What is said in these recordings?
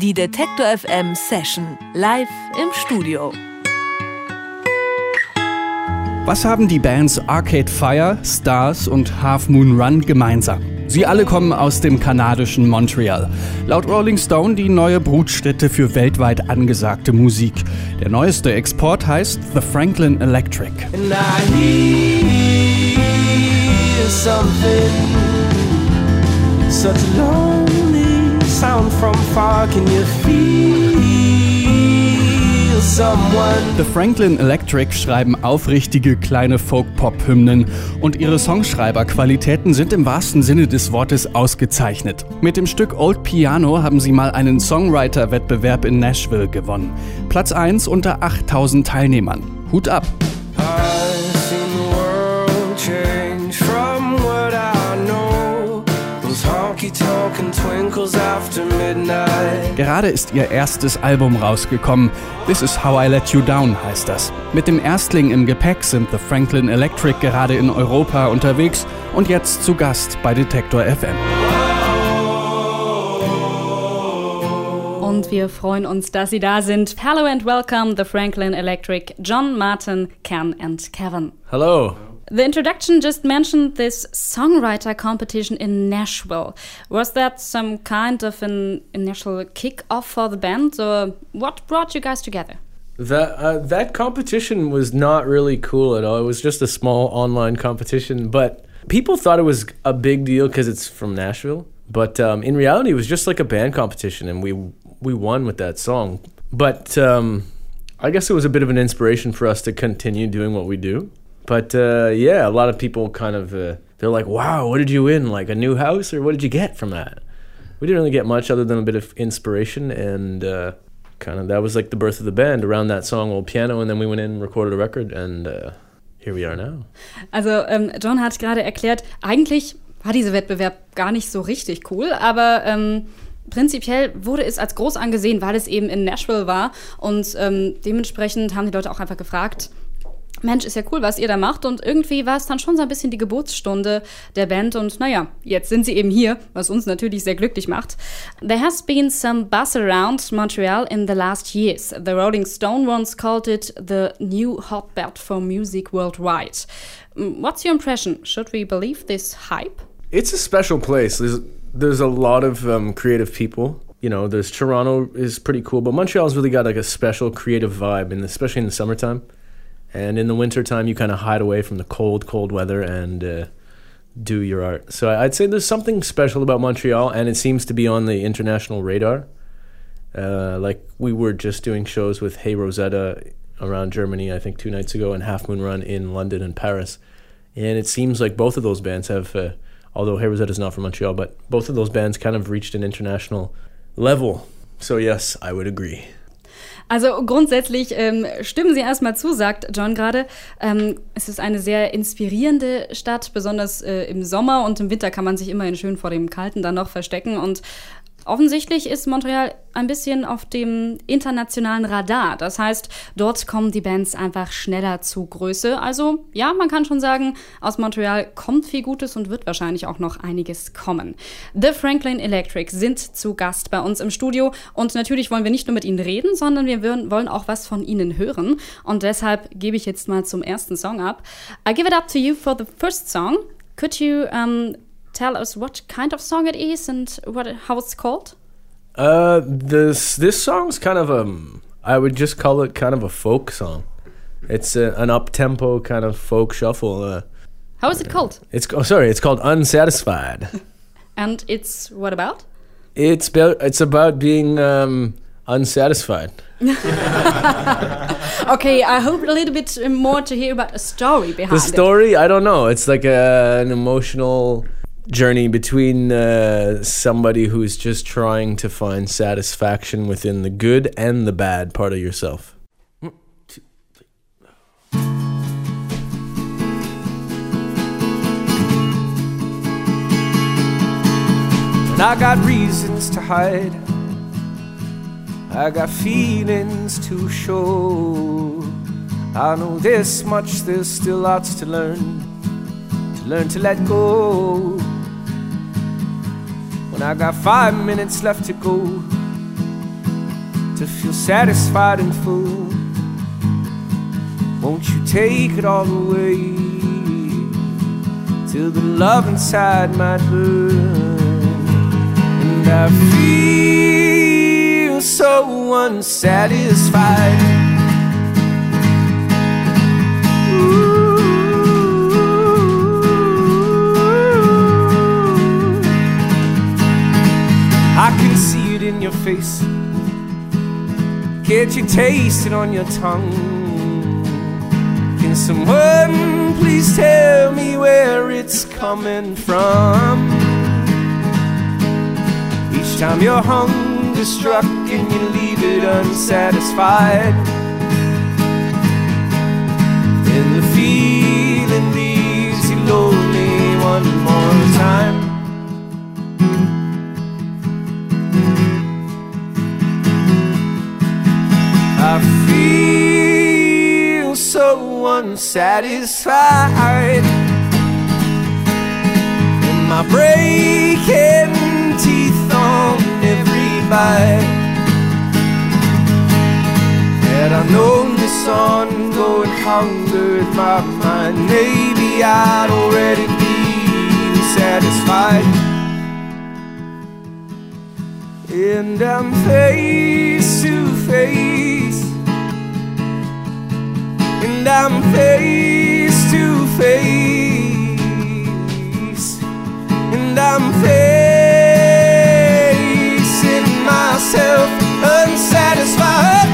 Die Detektor FM Session live im Studio. Was haben die Bands Arcade Fire, Stars und Half Moon Run gemeinsam? Sie alle kommen aus dem kanadischen Montreal. Laut Rolling Stone die neue Brutstätte für weltweit angesagte Musik. Der neueste Export heißt The Franklin Electric. Such a sound from far. Can you feel someone? The Franklin Electric schreiben aufrichtige kleine Folk-Pop-Hymnen und ihre Songschreiberqualitäten sind im wahrsten Sinne des Wortes ausgezeichnet. Mit dem Stück Old Piano haben sie mal einen Songwriter-Wettbewerb in Nashville gewonnen. Platz 1 unter 8000 Teilnehmern. Hut ab! Gerade ist ihr erstes Album rausgekommen. This is How I Let You Down heißt das. Mit dem Erstling im Gepäck sind The Franklin Electric gerade in Europa unterwegs und jetzt zu Gast bei Detektor FM. Und wir freuen uns, dass Sie da sind. Hello and welcome, the Franklin Electric, John, Martin, Ken and Kevin. Hello. The introduction just mentioned this songwriter competition in Nashville. Was that some kind of an initial kick-off for the band, or what brought you guys together? That uh, that competition was not really cool at all. It was just a small online competition, but people thought it was a big deal because it's from Nashville. But um, in reality, it was just like a band competition, and we we won with that song. But um, I guess it was a bit of an inspiration for us to continue doing what we do. But uh, yeah, a lot of people kind of uh, they're like, "Wow, what did you win? Like a new house, or what did you get from that?" We didn't really get much other than a bit of inspiration, and uh, kind of that was like the birth of the band around that song, "Old Piano," and then we went in and recorded a record, and uh, here we are now. Also, ähm, John hat gerade erklärt, eigentlich war dieser Wettbewerb gar nicht so richtig cool, aber ähm, prinzipiell wurde es als groß angesehen, weil es eben in Nashville war und ähm, dementsprechend haben die Leute auch einfach gefragt, Mensch, ist ja cool, was ihr da macht. Und irgendwie war es dann schon so ein bisschen die Geburtsstunde der Band. Und naja, jetzt sind sie eben hier, was uns natürlich sehr glücklich macht. There has been some buzz around Montreal in the last years. The Rolling Stone once called it the new hotbed for music worldwide. Mm, What's your impression? Should we believe this hype? It's a special place. There's there's a lot of um, creative people. You know, there's Toronto is pretty cool, but Montreal's really got like a special creative vibe, and especially in the summertime. And in the wintertime, you kind of hide away from the cold, cold weather and uh, do your art. So I'd say there's something special about Montreal, and it seems to be on the international radar. Uh, like we were just doing shows with Hey Rosetta around Germany, I think two nights ago, and Half Moon Run in London and Paris. And it seems like both of those bands have, uh, although Hey Rosetta is not from Montreal, but both of those bands kind of reached an international level. So yes, I would agree. Also grundsätzlich ähm, stimmen Sie erstmal zu, sagt John gerade. Ähm, es ist eine sehr inspirierende Stadt, besonders äh, im Sommer und im Winter kann man sich immerhin schön vor dem Kalten dann noch verstecken. Und offensichtlich ist Montreal ein bisschen auf dem internationalen Radar. Das heißt, dort kommen die Bands einfach schneller zu Größe. Also ja, man kann schon sagen, aus Montreal kommt viel Gutes und wird wahrscheinlich auch noch einiges kommen. The Franklin Electric sind zu Gast bei uns im Studio und natürlich wollen wir nicht nur mit ihnen reden, sondern wir wollen auch was von ihnen hören. Und deshalb gebe ich jetzt mal zum ersten Song ab. I give it up to you for the first song. Could you um, tell us what kind of song it is and what how it's called? Uh, this this song's kind of um, I would just call it kind of a folk song. It's a, an up tempo kind of folk shuffle. Uh, How is it called? it's oh, sorry, it's called Unsatisfied. And it's what about? it's about it's about being um, unsatisfied. Okay, I hope a little bit more to hear about a story behind The it. story, I don't know. It's like a, an emotional journey between uh, somebody who's just trying to find satisfaction within the good and the bad part of yourself. And I got reasons to hide. I got feelings to show. I know this much, there's still lots to learn. To learn to let go. When I got five minutes left to go, to feel satisfied and full. Won't you take it all away till the love inside my burn? And I feel so unsatisfied. I your face. Can't you taste it on your tongue? Can someone please tell me where it's coming from? Each time your hunger struck and you leave it unsatisfied. Then the feeling leaves you lonely one more time. Feel so unsatisfied. And my breaking teeth on every bite. Had I known this ongoing hunger in my mind, maybe I'd already be satisfied. And I'm face to face. And I'm face to face. And I'm facing myself unsatisfied.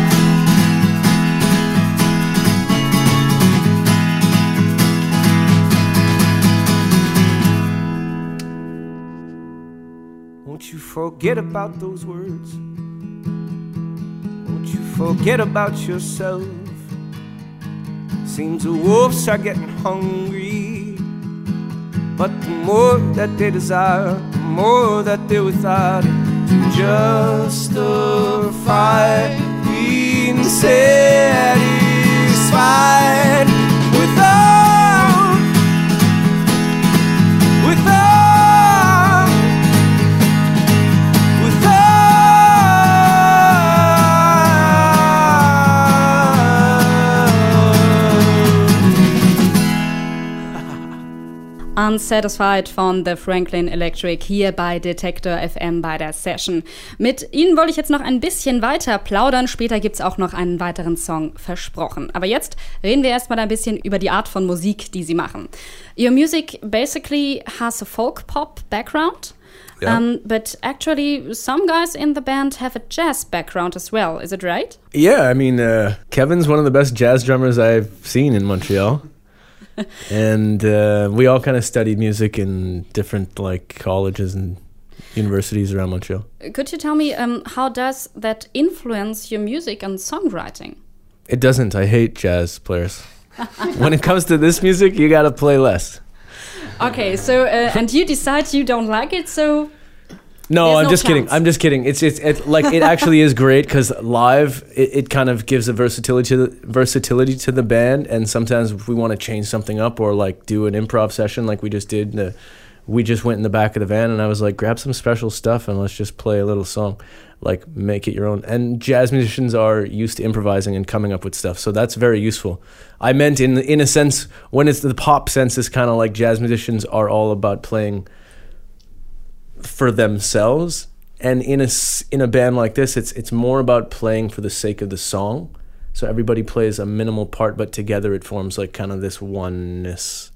Won't you forget about those words? Won't you forget about yourself? Seems the wolves are getting hungry. But the more that they desire, the more that they're without it justify being satisfied Unsatisfied von The Franklin Electric hier bei Detector FM bei der Session. Mit Ihnen wollte ich jetzt noch ein bisschen weiter plaudern. Später gibt es auch noch einen weiteren Song versprochen. Aber jetzt reden wir erstmal ein bisschen über die Art von Musik, die Sie machen. Your music basically has a folk pop background. Yeah. Um, but actually, some guys in the band have a jazz background as well. Is it right? Yeah, I mean, uh, Kevin's one of the best jazz drummers I've seen in Montreal. And uh, we all kind of studied music in different like colleges and universities around Montreal. Could you tell me um, how does that influence your music and songwriting? It doesn't. I hate jazz players. when it comes to this music, you gotta play less. Okay, so uh, and you decide you don't like it, so No, There's I'm no just kidding. chance. I'm just kidding. It's it's it, like it actually is great because live it, it kind of gives a versatility to the, versatility to the band, and sometimes if we want to change something up or like do an improv session like we just did, uh, we just went in the back of the van and I was like, grab some special stuff and let's just play a little song, like make it your own. And jazz musicians are used to improvising and coming up with stuff, so that's very useful. I meant in in a sense when it's the pop sense is kind of like jazz musicians are all about playing for themselves. And in a in a band like this it's it's more about playing for the sake of the song. So everybody plays a minimal part but together it forms like kind of this oneness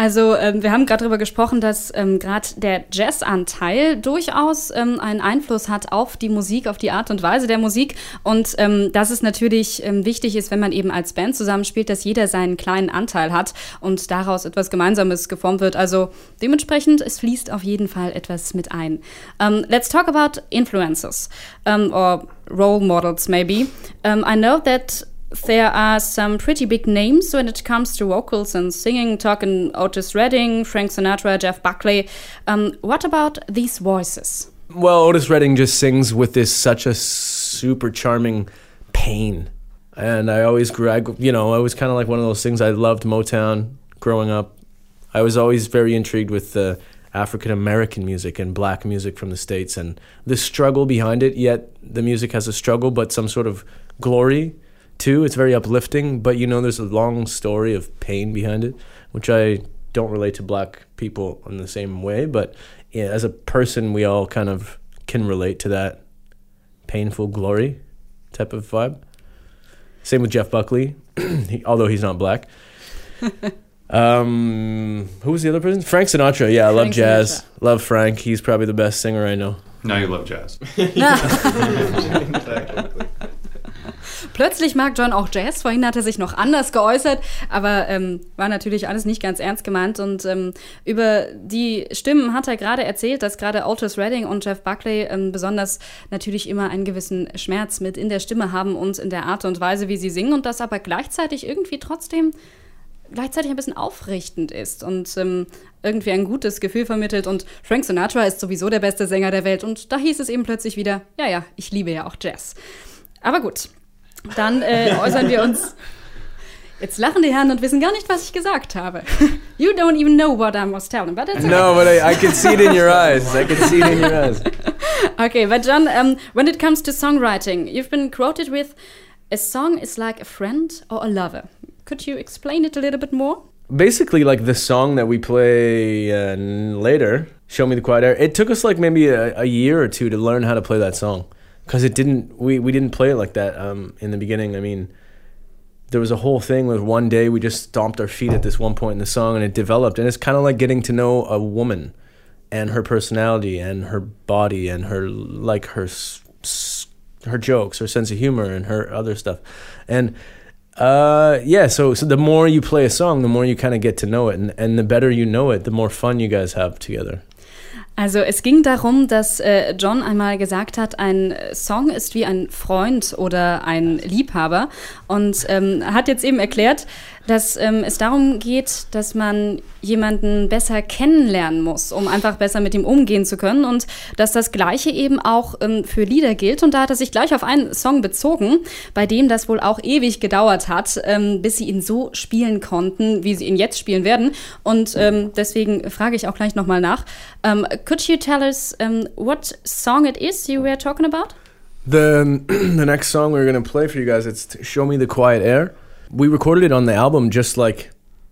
Also ähm, wir haben gerade darüber gesprochen, dass ähm, gerade der Jazz-Anteil durchaus ähm, einen Einfluss hat auf die Musik, auf die Art und Weise der Musik und ähm, dass es natürlich ähm, wichtig ist, wenn man eben als Band zusammenspielt, dass jeder seinen kleinen Anteil hat und daraus etwas Gemeinsames geformt wird. Also dementsprechend, es fließt auf jeden Fall etwas mit ein. Um, let's talk about influences um, or role models maybe. Um, I know that there are some pretty big names when it comes to vocals and singing, talking Otis Redding, Frank Sinatra, Jeff Buckley. Um, what about these voices? well otis redding just sings with this such a super charming pain and i always grew I, you know i was kind of like one of those things i loved motown growing up i was always very intrigued with the African American music and black music from the States and the struggle behind it. Yet the music has a struggle, but some sort of glory too. It's very uplifting, but you know, there's a long story of pain behind it, which I don't relate to black people in the same way. But yeah, as a person, we all kind of can relate to that painful glory type of vibe. Same with Jeff Buckley, he, although he's not black. um, who was the other person? Frank Sinatra. Yeah, I love Frank jazz. Sinatra. Love Frank. He's probably the best singer I know. Now you love jazz. Plötzlich mag John auch Jazz. Vorhin hat er sich noch anders geäußert, aber ähm, war natürlich alles nicht ganz ernst gemeint. Und ähm, über die Stimmen hat er gerade erzählt, dass gerade Otis Redding und Jeff Buckley ähm, besonders natürlich immer einen gewissen Schmerz mit in der Stimme haben und in der Art und Weise, wie sie singen und das aber gleichzeitig irgendwie trotzdem gleichzeitig ein bisschen aufrichtend ist und ähm, irgendwie ein gutes Gefühl vermittelt. Und Frank Sinatra ist sowieso der beste Sänger der Welt. Und da hieß es eben plötzlich wieder, ja, ja, ich liebe ja auch Jazz. Aber gut, dann äh, äußern wir uns. Jetzt lachen die Herren und wissen gar nicht, was ich gesagt habe. You don't even know what I was telling, but it's okay. No, but I, I can see it in your eyes. I can see it in your eyes. Okay, but John, um, when it comes to songwriting, you've been quoted with a song is like a friend or a lover. Could you explain it a little bit more? basically like the song that we play uh, later show me the quiet air it took us like maybe a, a year or two to learn how to play that song because it didn't we, we didn't play it like that um, in the beginning. I mean there was a whole thing with one day we just stomped our feet at this one point in the song and it developed. And it's kind of like getting to know a woman and her personality and her body and her like her her jokes her sense of humor and her other stuff. And uh, yeah, so so the more you play a song, the more you kind of get to know it, and and the better you know it, the more fun you guys have together. Also es ging darum, dass äh, John einmal gesagt hat, ein Song ist wie ein Freund oder ein Liebhaber. Und ähm, hat jetzt eben erklärt, dass ähm, es darum geht, dass man jemanden besser kennenlernen muss, um einfach besser mit ihm umgehen zu können und dass das Gleiche eben auch ähm, für Lieder gilt. Und da hat er sich gleich auf einen Song bezogen, bei dem das wohl auch ewig gedauert hat, ähm, bis sie ihn so spielen konnten, wie sie ihn jetzt spielen werden. Und ähm, deswegen frage ich auch gleich nochmal nach. Um, could you tell us um, what song it is you were talking about? The the next song we're gonna play for you guys, it's "Show Me the Quiet Air." We recorded it on the album, just like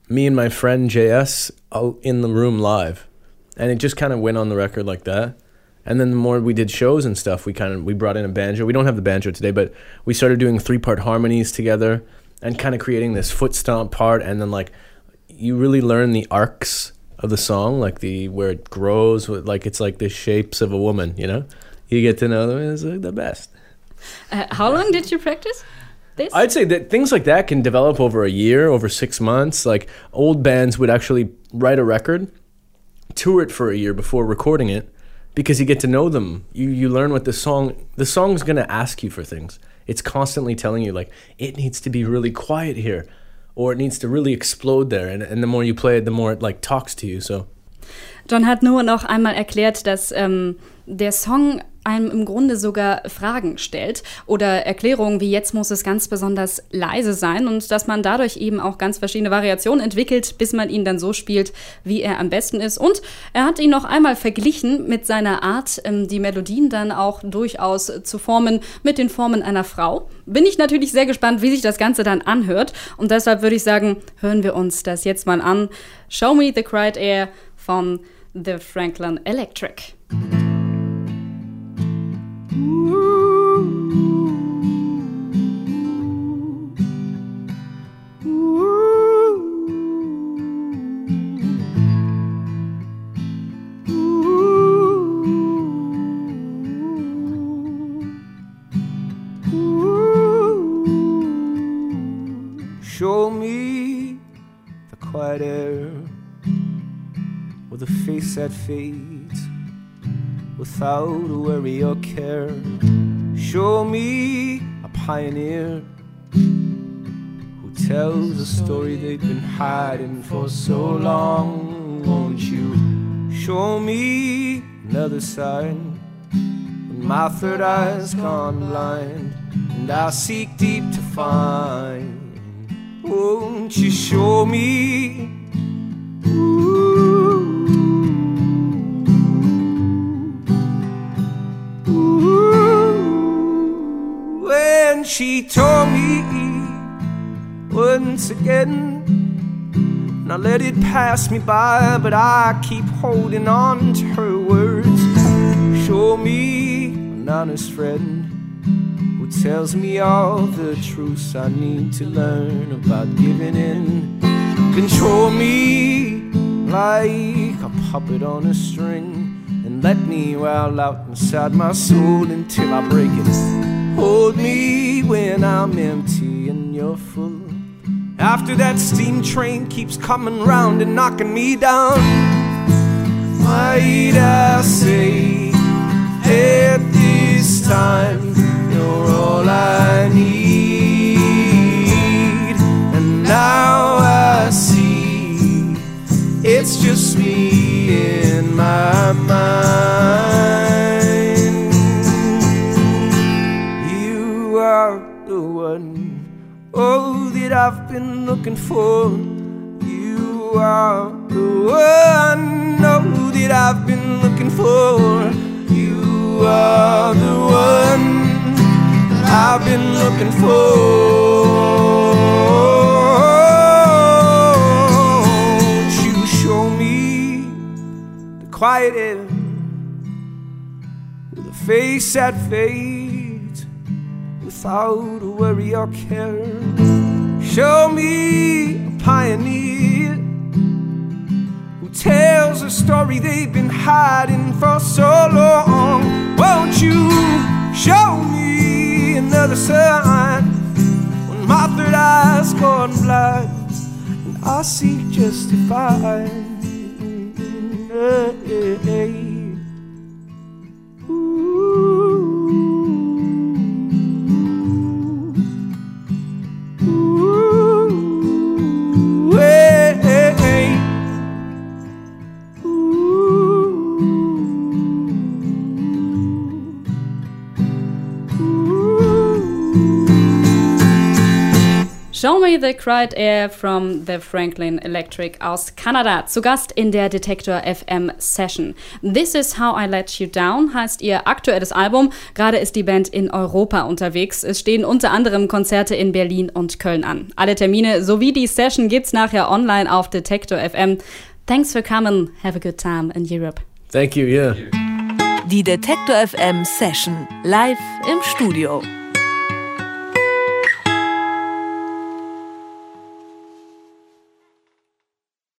me and my friend JS uh, in the room live, and it just kind of went on the record like that. And then the more we did shows and stuff, we kind of we brought in a banjo. We don't have the banjo today, but we started doing three part harmonies together and kind of creating this foot stomp part. And then like you really learn the arcs of the song, like the where it grows, like it's like the shapes of a woman. You know, you get to know them. It's like the best. Uh, how long did you practice this? I'd say that things like that can develop over a year, over six months. Like old bands would actually write a record, tour it for a year before recording it, because you get to know them. You you learn what the song the song's gonna ask you for things. It's constantly telling you like it needs to be really quiet here, or it needs to really explode there. And and the more you play it, the more it like talks to you. So John hat nur noch einmal erklärt, dass ähm, der Song einem im Grunde sogar Fragen stellt oder Erklärungen wie jetzt muss es ganz besonders leise sein und dass man dadurch eben auch ganz verschiedene Variationen entwickelt, bis man ihn dann so spielt, wie er am besten ist. Und er hat ihn noch einmal verglichen mit seiner Art, ähm, die Melodien dann auch durchaus zu formen mit den Formen einer Frau. Bin ich natürlich sehr gespannt, wie sich das Ganze dann anhört und deshalb würde ich sagen, hören wir uns das jetzt mal an. Show Me the Quiet Air von The Franklin Electric. That fades without worry or care. Show me a pioneer who tells a story they've been hiding for so long. Won't you show me another side when my third eye's gone blind and I seek deep to find? Won't you show me? She told me once again. And I let it pass me by, but I keep holding on to her words. Show me an honest friend who tells me all the truths I need to learn about giving in. Control me like a puppet on a string and let me well out inside my soul until I break it. Hold me when I'm empty and you're full. After that steam train keeps coming round and knocking me down, might I say at this time you're all I need, and now I see it's just me I've been looking for. You are the one, oh, that I've been looking for. You are the one that I've been looking for. You show me the quiet air with a face that fades without a worry or care. Show me a pioneer who tells a story they've been hiding for so long. Won't you show me another sign when my third eye's gone blind and I see just fine? Ooh, Show Me the Cried Air from the Franklin Electric aus Kanada. Zu Gast in der Detektor FM Session. This is How I Let You Down heißt ihr aktuelles Album. Gerade ist die Band in Europa unterwegs. Es stehen unter anderem Konzerte in Berlin und Köln an. Alle Termine sowie die Session gibt's nachher online auf Detektor FM. Thanks for coming. Have a good time in Europe. Thank you, yeah. Die Detektor FM Session live im Studio.